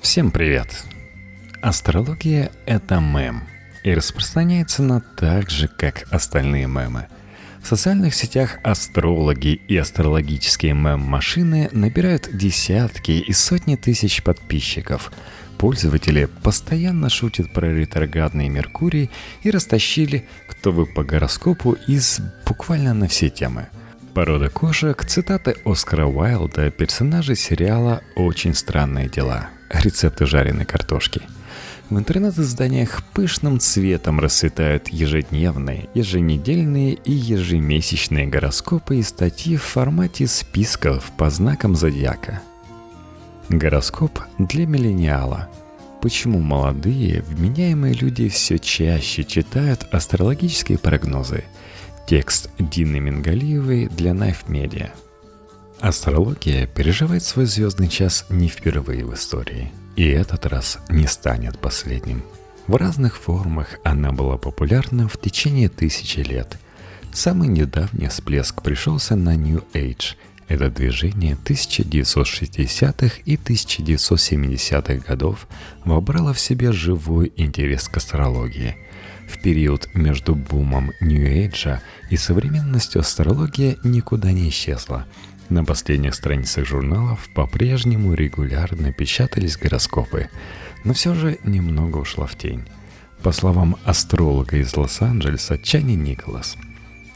Всем привет! Астрология – это мем, и распространяется она так же, как остальные мемы. В социальных сетях астрологи и астрологические мем-машины набирают десятки и сотни тысяч подписчиков. Пользователи постоянно шутят про ретроградный Меркурий и растащили «Кто вы по гороскопу» из буквально на все темы – Порода кошек, цитаты Оскара Уайлда, персонажи сериала «Очень странные дела», рецепты жареной картошки. В интернет-изданиях пышным цветом расцветают ежедневные, еженедельные и ежемесячные гороскопы и статьи в формате списков по знакам зодиака. Гороскоп для миллениала. Почему молодые, вменяемые люди все чаще читают астрологические прогнозы – Текст Дины Мингалиевой для Knife Media. Астрология переживает свой звездный час не впервые в истории, и этот раз не станет последним. В разных формах она была популярна в течение тысячи лет. Самый недавний всплеск пришелся на New Age. Это движение 1960-х и 1970-х годов вобрало в себе живой интерес к астрологии – в период между бумом Нью-Эйджа и современностью астрология никуда не исчезла. На последних страницах журналов по-прежнему регулярно печатались гороскопы, но все же немного ушла в тень. По словам астролога из Лос-Анджелеса Чани Николас,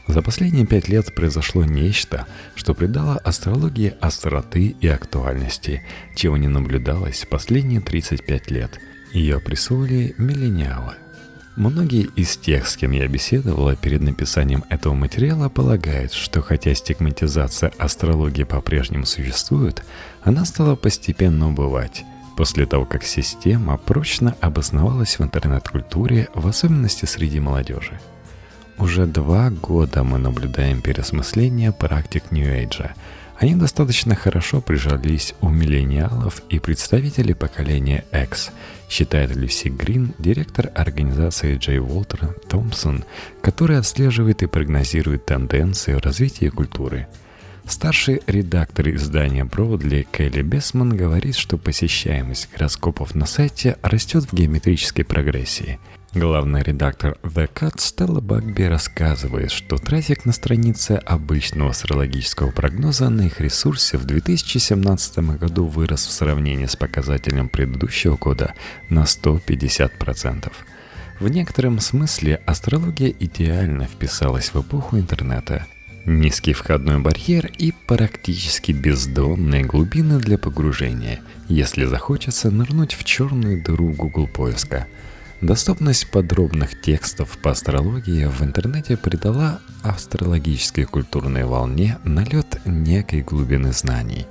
за последние пять лет произошло нечто, что придало астрологии остроты и актуальности, чего не наблюдалось последние 35 лет. Ее присвоили миллениалы. Многие из тех, с кем я беседовала перед написанием этого материала, полагают, что хотя стигматизация астрологии по-прежнему существует, она стала постепенно убывать, после того, как система прочно обосновалась в интернет-культуре, в особенности среди молодежи. Уже два года мы наблюдаем переосмысление практик Нью-Эйджа – они достаточно хорошо прижались у миллениалов и представителей поколения X, считает Люси Грин, директор организации Джей Уолтер Томпсон, который отслеживает и прогнозирует тенденции в развитии культуры. Старший редактор издания Broadly Келли Бесман говорит, что посещаемость гороскопов на сайте растет в геометрической прогрессии – Главный редактор The Cut Стелла Багби рассказывает, что трафик на странице обычного астрологического прогноза на их ресурсе в 2017 году вырос в сравнении с показателем предыдущего года на 150%. В некотором смысле астрология идеально вписалась в эпоху интернета. Низкий входной барьер и практически бездонные глубины для погружения, если захочется нырнуть в черную дыру Google поиска – Доступность подробных текстов по астрологии в интернете придала астрологической культурной волне налет некой глубины знаний.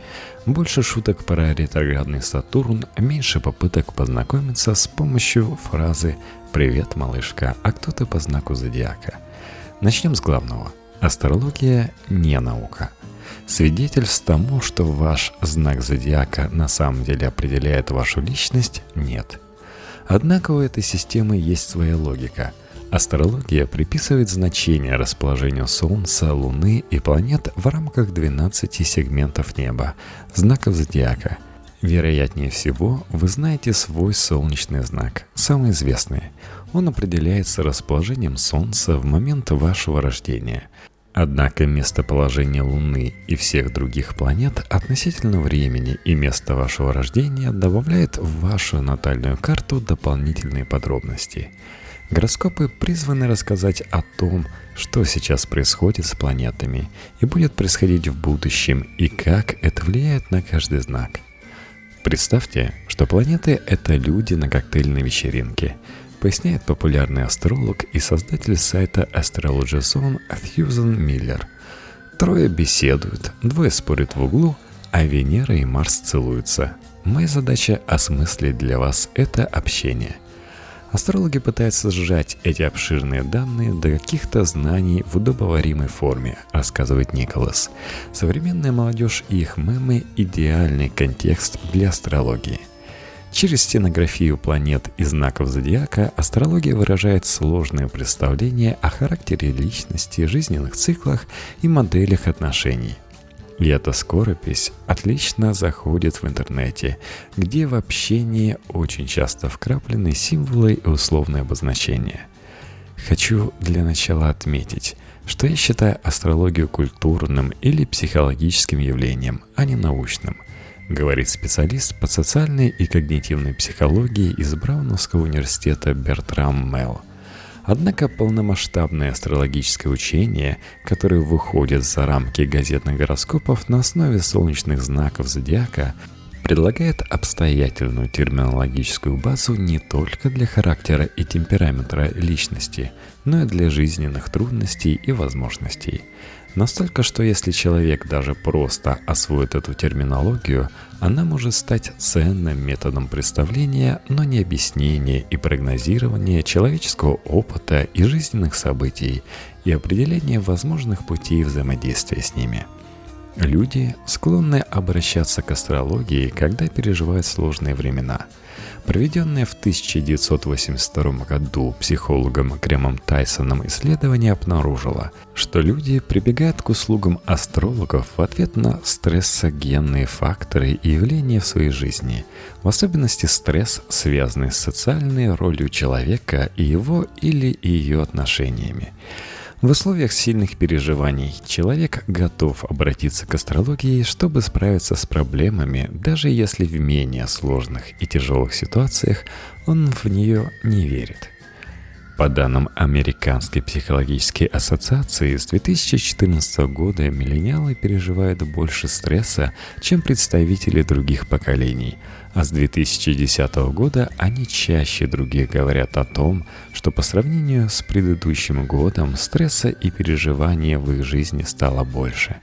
Больше шуток про ретроградный Сатурн, меньше попыток познакомиться с помощью фразы «Привет, малышка, а кто ты по знаку зодиака?». Начнем с главного. Астрология не наука. Свидетельств тому, что ваш знак зодиака на самом деле определяет вашу личность, нет – Однако у этой системы есть своя логика. Астрология приписывает значение расположению Солнца, Луны и планет в рамках 12 сегментов неба, знаков зодиака. Вероятнее всего, вы знаете свой солнечный знак, самый известный. Он определяется расположением Солнца в момент вашего рождения – Однако местоположение Луны и всех других планет относительно времени и места вашего рождения добавляет в вашу натальную карту дополнительные подробности. Гороскопы призваны рассказать о том, что сейчас происходит с планетами и будет происходить в будущем и как это влияет на каждый знак. Представьте, что планеты — это люди на коктейльной вечеринке — поясняет популярный астролог и создатель сайта Astrology Zone Фьюзен Миллер. Трое беседуют, двое спорят в углу, а Венера и Марс целуются. Моя задача осмыслить для вас это общение. Астрологи пытаются сжать эти обширные данные до каких-то знаний в удобоваримой форме, рассказывает Николас. Современная молодежь и их мемы – идеальный контекст для астрологии – Через стенографию планет и знаков зодиака астрология выражает сложное представление о характере личности, жизненных циклах и моделях отношений. И эта скоропись отлично заходит в интернете, где в общении очень часто вкраплены символы и условные обозначения. Хочу для начала отметить, что я считаю астрологию культурным или психологическим явлением, а не научным, говорит специалист по социальной и когнитивной психологии из Брауновского университета Бертрам Мелл – Однако полномасштабное астрологическое учение, которое выходит за рамки газетных гороскопов на основе солнечных знаков зодиака, предлагает обстоятельную терминологическую базу не только для характера и темперамента личности, но и для жизненных трудностей и возможностей. Настолько, что если человек даже просто освоит эту терминологию, она может стать ценным методом представления, но не объяснения и прогнозирования человеческого опыта и жизненных событий и определения возможных путей взаимодействия с ними – Люди склонны обращаться к астрологии, когда переживают сложные времена. Проведенное в 1982 году психологом Кремом Тайсоном исследование обнаружило, что люди прибегают к услугам астрологов в ответ на стрессогенные факторы и явления в своей жизни, в особенности стресс, связанный с социальной ролью человека и его или ее отношениями. В условиях сильных переживаний человек готов обратиться к астрологии, чтобы справиться с проблемами, даже если в менее сложных и тяжелых ситуациях он в нее не верит. По данным Американской психологической ассоциации, с 2014 года миллениалы переживают больше стресса, чем представители других поколений – а с 2010 года они чаще других говорят о том, что по сравнению с предыдущим годом стресса и переживания в их жизни стало больше.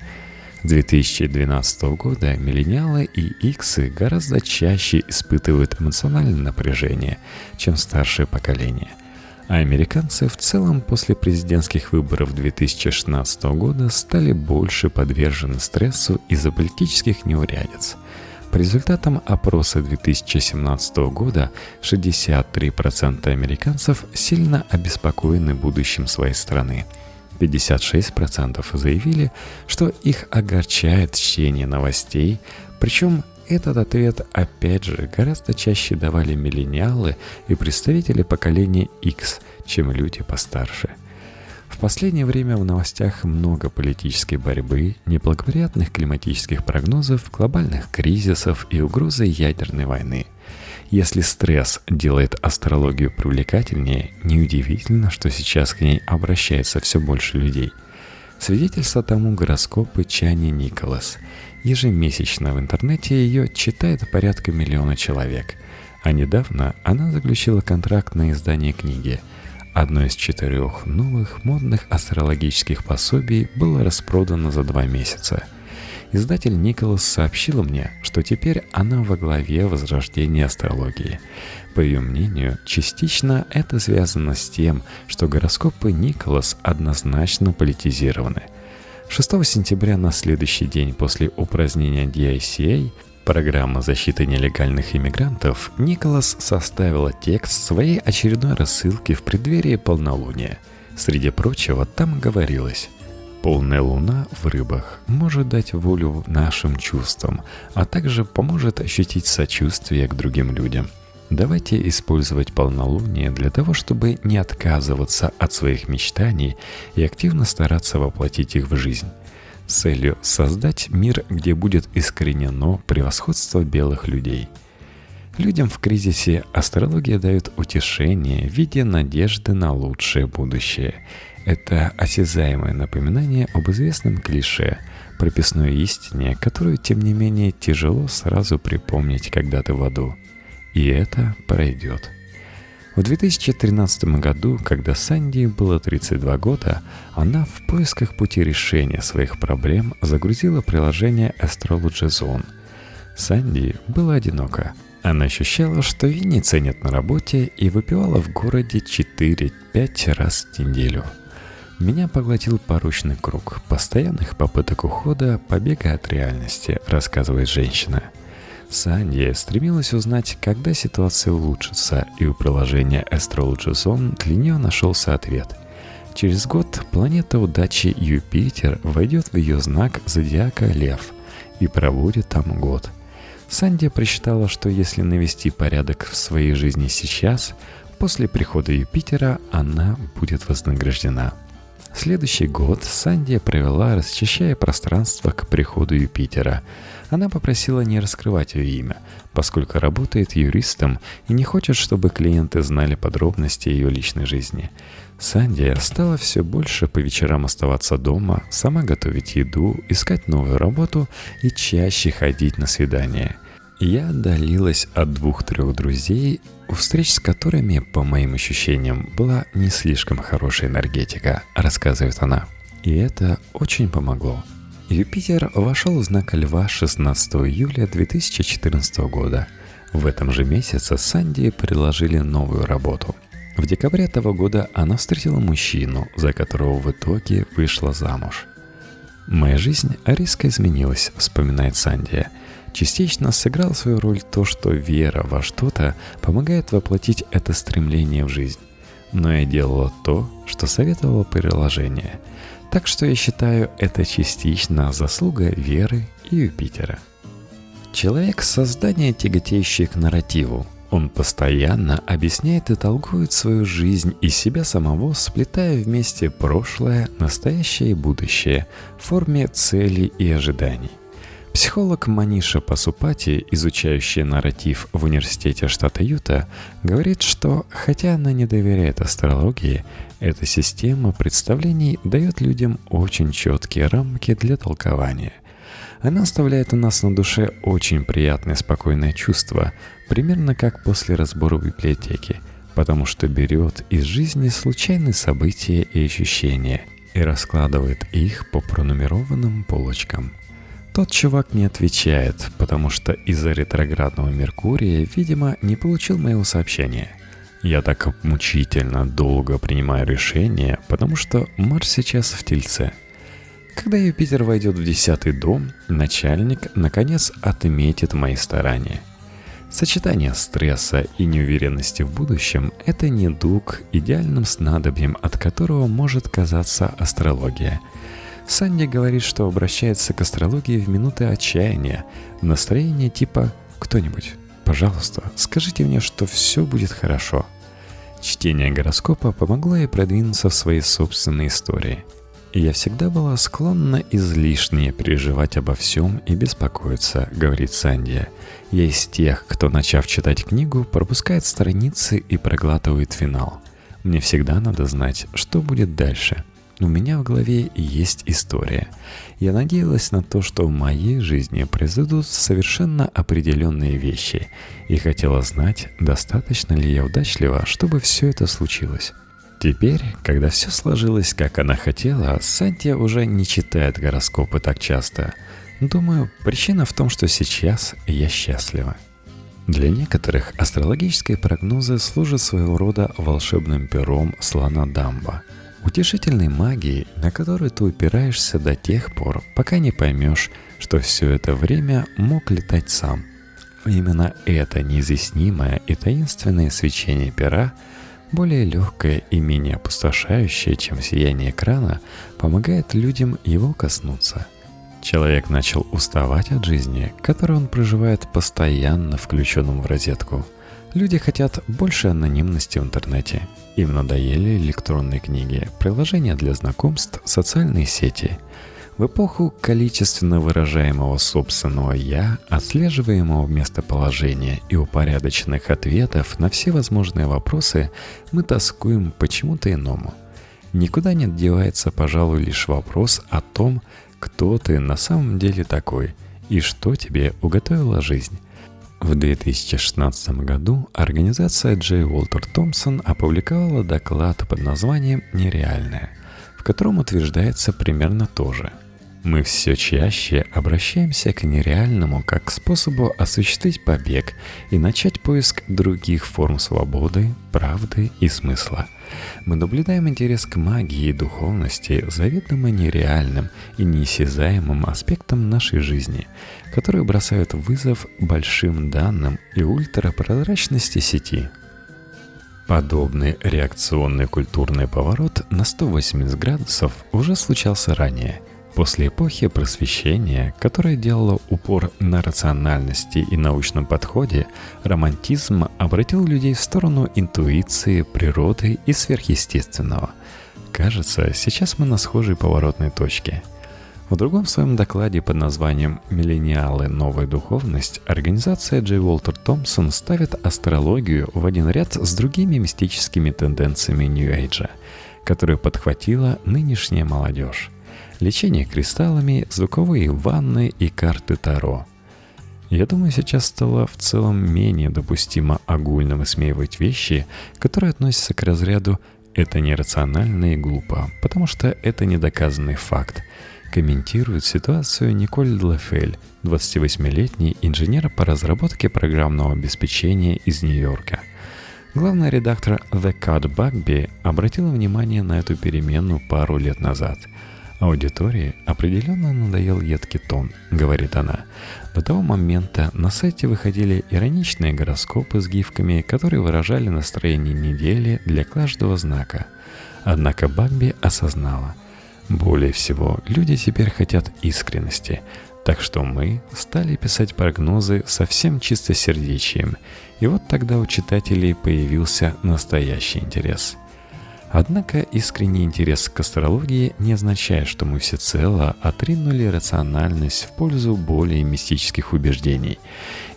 С 2012 года миллениалы и иксы гораздо чаще испытывают эмоциональное напряжение, чем старшее поколение. А американцы в целом после президентских выборов 2016 года стали больше подвержены стрессу из-за политических неурядиц – по результатам опроса 2017 года 63% американцев сильно обеспокоены будущим своей страны. 56% заявили, что их огорчает чтение новостей, причем этот ответ, опять же, гораздо чаще давали миллениалы и представители поколения X, чем люди постарше – в последнее время в новостях много политической борьбы, неблагоприятных климатических прогнозов, глобальных кризисов и угрозы ядерной войны. Если стресс делает астрологию привлекательнее, неудивительно, что сейчас к ней обращается все больше людей. Свидетельство тому гороскопы Чани Николас. Ежемесячно в интернете ее читает порядка миллиона человек. А недавно она заключила контракт на издание книги – Одно из четырех новых модных астрологических пособий было распродано за два месяца. Издатель Николас сообщил мне, что теперь она во главе возрождения астрологии. По ее мнению, частично это связано с тем, что гороскопы Николас однозначно политизированы. 6 сентября на следующий день после упразднения DICA Программа защиты нелегальных иммигрантов Николас составила текст своей очередной рассылки в преддверии полнолуния. Среди прочего, там говорилось Полная луна в рыбах может дать волю нашим чувствам, а также поможет ощутить сочувствие к другим людям. Давайте использовать полнолуние для того, чтобы не отказываться от своих мечтаний и активно стараться воплотить их в жизнь целью создать мир, где будет искоренено превосходство белых людей. Людям в кризисе астрология дает утешение в виде надежды на лучшее будущее. Это осязаемое напоминание об известном клише, прописной истине, которую, тем не менее, тяжело сразу припомнить, когда ты в аду. И это пройдет. В 2013 году, когда Санди было 32 года, она в поисках пути решения своих проблем загрузила приложение Astrology Zone. Санди была одинока. Она ощущала, что ее не ценят на работе и выпивала в городе 4-5 раз в неделю. Меня поглотил порочный круг постоянных попыток ухода, побега от реальности, рассказывает женщина – Санья стремилась узнать, когда ситуация улучшится, и у приложения Zone для нее нашелся ответ. Через год планета удачи Юпитер войдет в ее знак зодиака Лев и проводит там год. Санди просчитала, что если навести порядок в своей жизни сейчас, после прихода Юпитера она будет вознаграждена. Следующий год Санди провела, расчищая пространство к приходу Юпитера. Она попросила не раскрывать ее имя, поскольку работает юристом и не хочет, чтобы клиенты знали подробности ее личной жизни. Санди стала все больше по вечерам оставаться дома, сама готовить еду, искать новую работу и чаще ходить на свидания. Я отдалилась от двух-трех друзей, у встреч с которыми, по моим ощущениям, была не слишком хорошая энергетика, рассказывает она. И это очень помогло. Юпитер вошел в знак Льва 16 июля 2014 года. В этом же месяце Санди предложили новую работу – в декабре того года она встретила мужчину, за которого в итоге вышла замуж. «Моя жизнь резко изменилась», — вспоминает Сандия. Частично сыграл свою роль то, что вера во что-то помогает воплотить это стремление в жизнь. Но я делала то, что советовало приложение. Так что я считаю это частично заслуга веры и Юпитера. Человек — создание, тяготеющее к нарративу, он постоянно объясняет и толкует свою жизнь и себя самого, сплетая вместе прошлое, настоящее и будущее в форме целей и ожиданий. Психолог Маниша Пасупати, изучающая нарратив в университете штата Юта, говорит, что хотя она не доверяет астрологии, эта система представлений дает людям очень четкие рамки для толкования – она оставляет у нас на душе очень приятное спокойное чувство, примерно как после разбора библиотеки, потому что берет из жизни случайные события и ощущения и раскладывает их по пронумерованным полочкам. Тот чувак не отвечает, потому что из-за ретроградного Меркурия, видимо, не получил моего сообщения. Я так мучительно долго принимаю решение, потому что Марс сейчас в Тельце – когда Юпитер войдет в десятый дом, начальник, наконец, отметит мои старания. Сочетание стресса и неуверенности в будущем – это недуг, идеальным снадобьем, от которого может казаться астрология. Санди говорит, что обращается к астрологии в минуты отчаяния, в настроении типа «Кто-нибудь, пожалуйста, скажите мне, что все будет хорошо». Чтение гороскопа помогло ей продвинуться в своей собственной истории – «Я всегда была склонна излишне переживать обо всем и беспокоиться», — говорит Сандия. «Я из тех, кто, начав читать книгу, пропускает страницы и проглатывает финал. Мне всегда надо знать, что будет дальше. У меня в голове есть история. Я надеялась на то, что в моей жизни произойдут совершенно определенные вещи, и хотела знать, достаточно ли я удачлива, чтобы все это случилось». Теперь, когда все сложилось, как она хотела, Сантья уже не читает гороскопы так часто. Думаю, причина в том, что сейчас я счастлива. Для некоторых астрологические прогнозы служат своего рода волшебным пером слона Дамба, утешительной магией, на которую ты упираешься до тех пор, пока не поймешь, что все это время мог летать сам. Именно это неизъяснимое и таинственное свечение пера – более легкое и менее опустошающее, чем сияние экрана, помогает людям его коснуться. Человек начал уставать от жизни, которую он проживает постоянно включенным в розетку. Люди хотят больше анонимности в интернете. Им надоели электронные книги, приложения для знакомств, социальные сети – в эпоху количественно выражаемого собственного «я», отслеживаемого местоположения и упорядоченных ответов на все возможные вопросы, мы тоскуем почему-то иному. Никуда не девается, пожалуй, лишь вопрос о том, кто ты на самом деле такой и что тебе уготовила жизнь. В 2016 году организация Джей Уолтер Томпсон опубликовала доклад под названием «Нереальное», в котором утверждается примерно то же – мы все чаще обращаемся к нереальному как к способу осуществить побег и начать поиск других форм свободы, правды и смысла. Мы наблюдаем интерес к магии и духовности, заведомо нереальным и неисязаемым аспектам нашей жизни, которые бросают вызов большим данным и ультрапрозрачности сети – Подобный реакционный культурный поворот на 180 градусов уже случался ранее, после эпохи просвещения, которая делала упор на рациональности и научном подходе, романтизм обратил людей в сторону интуиции, природы и сверхъестественного. Кажется, сейчас мы на схожей поворотной точке – в другом своем докладе под названием «Миллениалы. Новая духовность» организация Джей Уолтер Томпсон ставит астрологию в один ряд с другими мистическими тенденциями Нью-Эйджа, которые подхватила нынешняя молодежь. Лечение кристаллами, звуковые ванны и карты Таро. Я думаю, сейчас стало в целом менее допустимо огульно высмеивать вещи, которые относятся к разряду «это нерационально и глупо», потому что это недоказанный факт – комментирует ситуацию Николь Длефель, 28-летний инженер по разработке программного обеспечения из Нью-Йорка. Главный редактор The Cut Bugby обратила внимание на эту перемену пару лет назад. Аудитории определенно надоел едкий тон, говорит она. До того момента на сайте выходили ироничные гороскопы с гифками, которые выражали настроение недели для каждого знака. Однако Багби осознала – более всего, люди теперь хотят искренности, так что мы стали писать прогнозы совсем чистосердечием, и вот тогда у читателей появился настоящий интерес – Однако искренний интерес к астрологии не означает, что мы всецело отринули рациональность в пользу более мистических убеждений.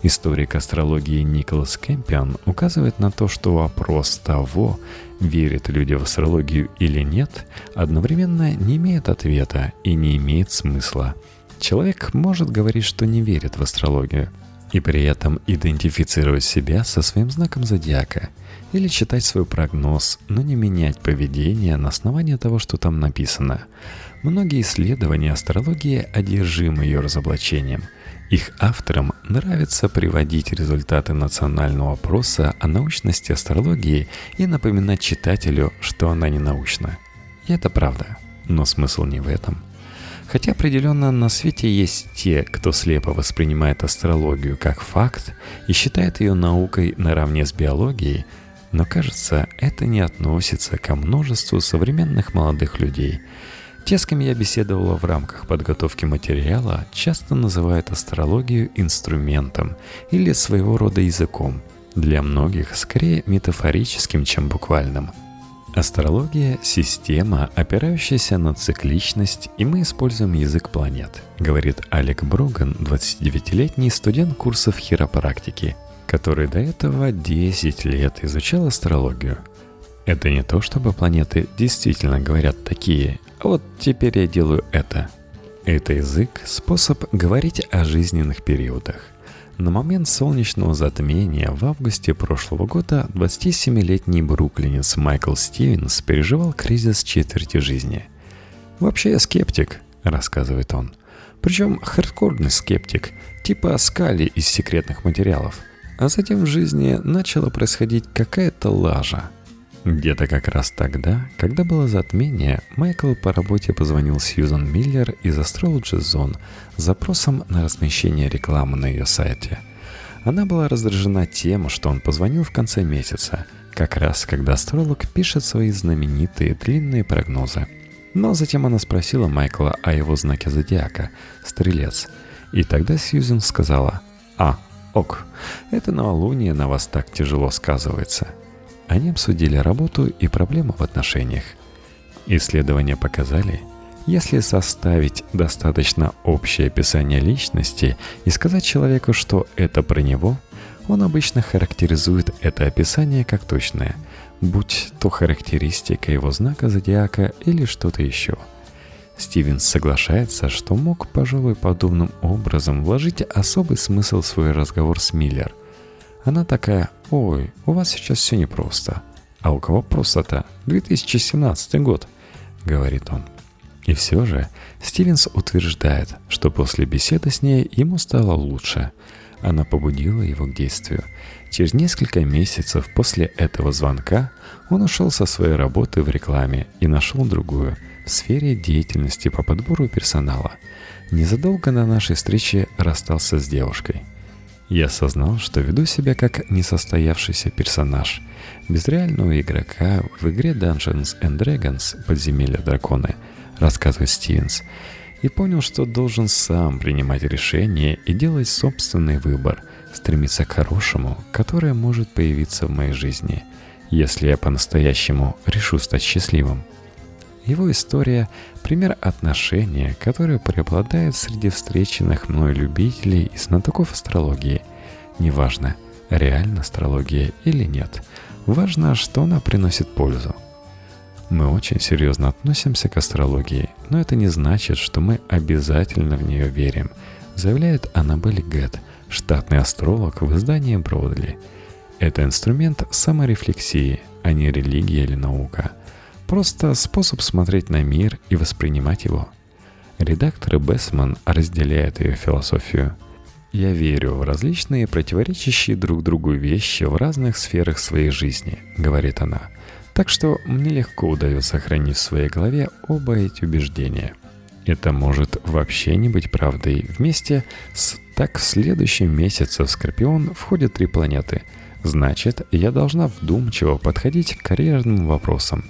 Историк астрологии Николас Кэмпион указывает на то, что вопрос того, верят люди в астрологию или нет, одновременно не имеет ответа и не имеет смысла. Человек может говорить, что не верит в астрологию, и при этом идентифицировать себя со своим знаком зодиака – или читать свой прогноз, но не менять поведение на основании того, что там написано. Многие исследования астрологии одержимы ее разоблачением. Их авторам нравится приводить результаты национального опроса о научности астрологии и напоминать читателю, что она не научна. И это правда. Но смысл не в этом. Хотя определенно на свете есть те, кто слепо воспринимает астрологию как факт и считает ее наукой наравне с биологией – но кажется, это не относится ко множеству современных молодых людей. Те, с кем я беседовала в рамках подготовки материала, часто называют астрологию инструментом или своего рода языком. Для многих скорее метафорическим, чем буквальным. Астрология – система, опирающаяся на цикличность, и мы используем язык планет, говорит Алек Бруган, 29-летний студент курсов хиропрактики – который до этого 10 лет изучал астрологию. Это не то, чтобы планеты действительно говорят такие, а вот теперь я делаю это. Это язык – способ говорить о жизненных периодах. На момент солнечного затмения в августе прошлого года 27-летний бруклинец Майкл Стивенс переживал кризис четверти жизни. «Вообще я скептик», — рассказывает он. Причем хардкорный скептик, типа Скали из секретных материалов – а затем в жизни начала происходить какая-то лажа. Где-то как раз тогда, когда было затмение, Майкл по работе позвонил Сьюзан Миллер из Astrology Zone с запросом на размещение рекламы на ее сайте. Она была раздражена тем, что он позвонил в конце месяца, как раз когда астролог пишет свои знаменитые длинные прогнозы. Но затем она спросила Майкла о его знаке зодиака – Стрелец. И тогда Сьюзен сказала «А, Ок, это новолуние на вас так тяжело сказывается. Они обсудили работу и проблемы в отношениях. Исследования показали, если составить достаточно общее описание личности и сказать человеку, что это про него, он обычно характеризует это описание как точное, будь то характеристика его знака зодиака или что-то еще – Стивенс соглашается, что мог, пожалуй, подобным образом вложить особый смысл в свой разговор с Миллер. Она такая «Ой, у вас сейчас все непросто». «А у кого просто-то? 2017 год», — говорит он. И все же Стивенс утверждает, что после беседы с ней ему стало лучше. Она побудила его к действию. Через несколько месяцев после этого звонка он ушел со своей работы в рекламе и нашел другую — в сфере деятельности по подбору персонала. Незадолго до нашей встречи расстался с девушкой. Я осознал, что веду себя как несостоявшийся персонаж, без реального игрока в игре Dungeons and Dragons «Подземелья драконы», рассказывает Стивенс, и понял, что должен сам принимать решения и делать собственный выбор, стремиться к хорошему, которое может появиться в моей жизни, если я по-настоящему решу стать счастливым. Его история – пример отношения, которое преобладает среди встреченных мной любителей и знатоков астрологии. Неважно, реально астрология или нет, важно, что она приносит пользу – мы очень серьезно относимся к астрологии, но это не значит, что мы обязательно в нее верим, заявляет Аннабель Гэт, штатный астролог в издании Бродли. Это инструмент саморефлексии, а не религия или наука. Просто способ смотреть на мир и воспринимать его. Редактор Бессман разделяет ее философию. «Я верю в различные противоречащие друг другу вещи в разных сферах своей жизни», — говорит она — так что мне легко удается сохранить в своей голове оба эти убеждения. Это может вообще не быть правдой. Вместе с «так в следующем месяце в Скорпион входят три планеты». Значит, я должна вдумчиво подходить к карьерным вопросам.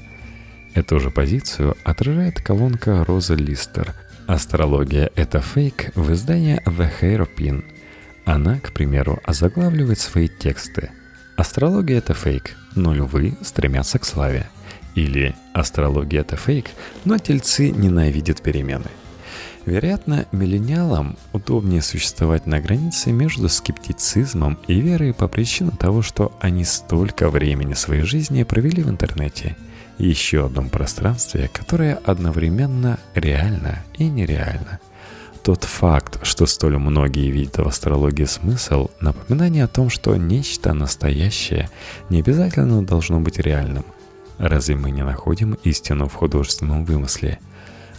Эту же позицию отражает колонка Роза Листер. Астрология — это фейк в издании The Hairpin. Она, к примеру, озаглавливает свои тексты — Астрология — это фейк, но львы стремятся к славе. Или астрология — это фейк, но тельцы ненавидят перемены. Вероятно, миллениалам удобнее существовать на границе между скептицизмом и верой по причине того, что они столько времени своей жизни провели в интернете. Еще одном пространстве, которое одновременно реально и нереально — тот факт, что столь многие видят в астрологии смысл, напоминание о том, что нечто настоящее не обязательно должно быть реальным. Разве мы не находим истину в художественном вымысле?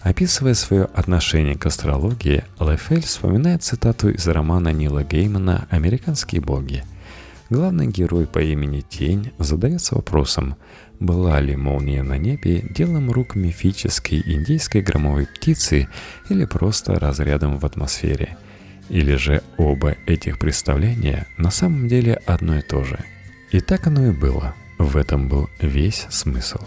Описывая свое отношение к астрологии, Лефель вспоминает цитату из романа Нила Геймана «Американские боги». Главный герой по имени Тень задается вопросом, была ли молния на небе делом рук мифической индейской громовой птицы или просто разрядом в атмосфере? Или же оба этих представления на самом деле одно и то же? И так оно и было. В этом был весь смысл.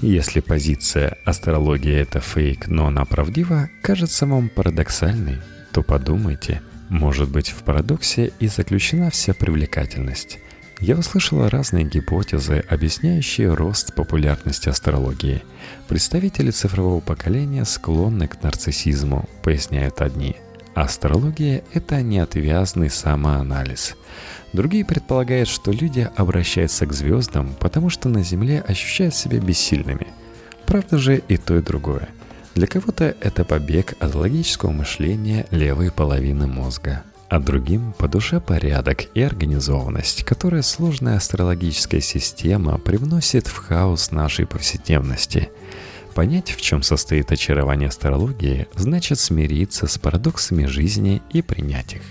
Если позиция «астрология — это фейк, но она правдива» кажется вам парадоксальной, то подумайте, может быть в парадоксе и заключена вся привлекательность – я услышала разные гипотезы, объясняющие рост популярности астрологии. Представители цифрового поколения склонны к нарциссизму, поясняют одни. Астрология – это неотвязный самоанализ. Другие предполагают, что люди обращаются к звездам, потому что на Земле ощущают себя бессильными. Правда же и то, и другое. Для кого-то это побег от логического мышления левой половины мозга, а другим по душе порядок и организованность, которая сложная астрологическая система привносит в хаос нашей повседневности. Понять, в чем состоит очарование астрологии, значит смириться с парадоксами жизни и принять их.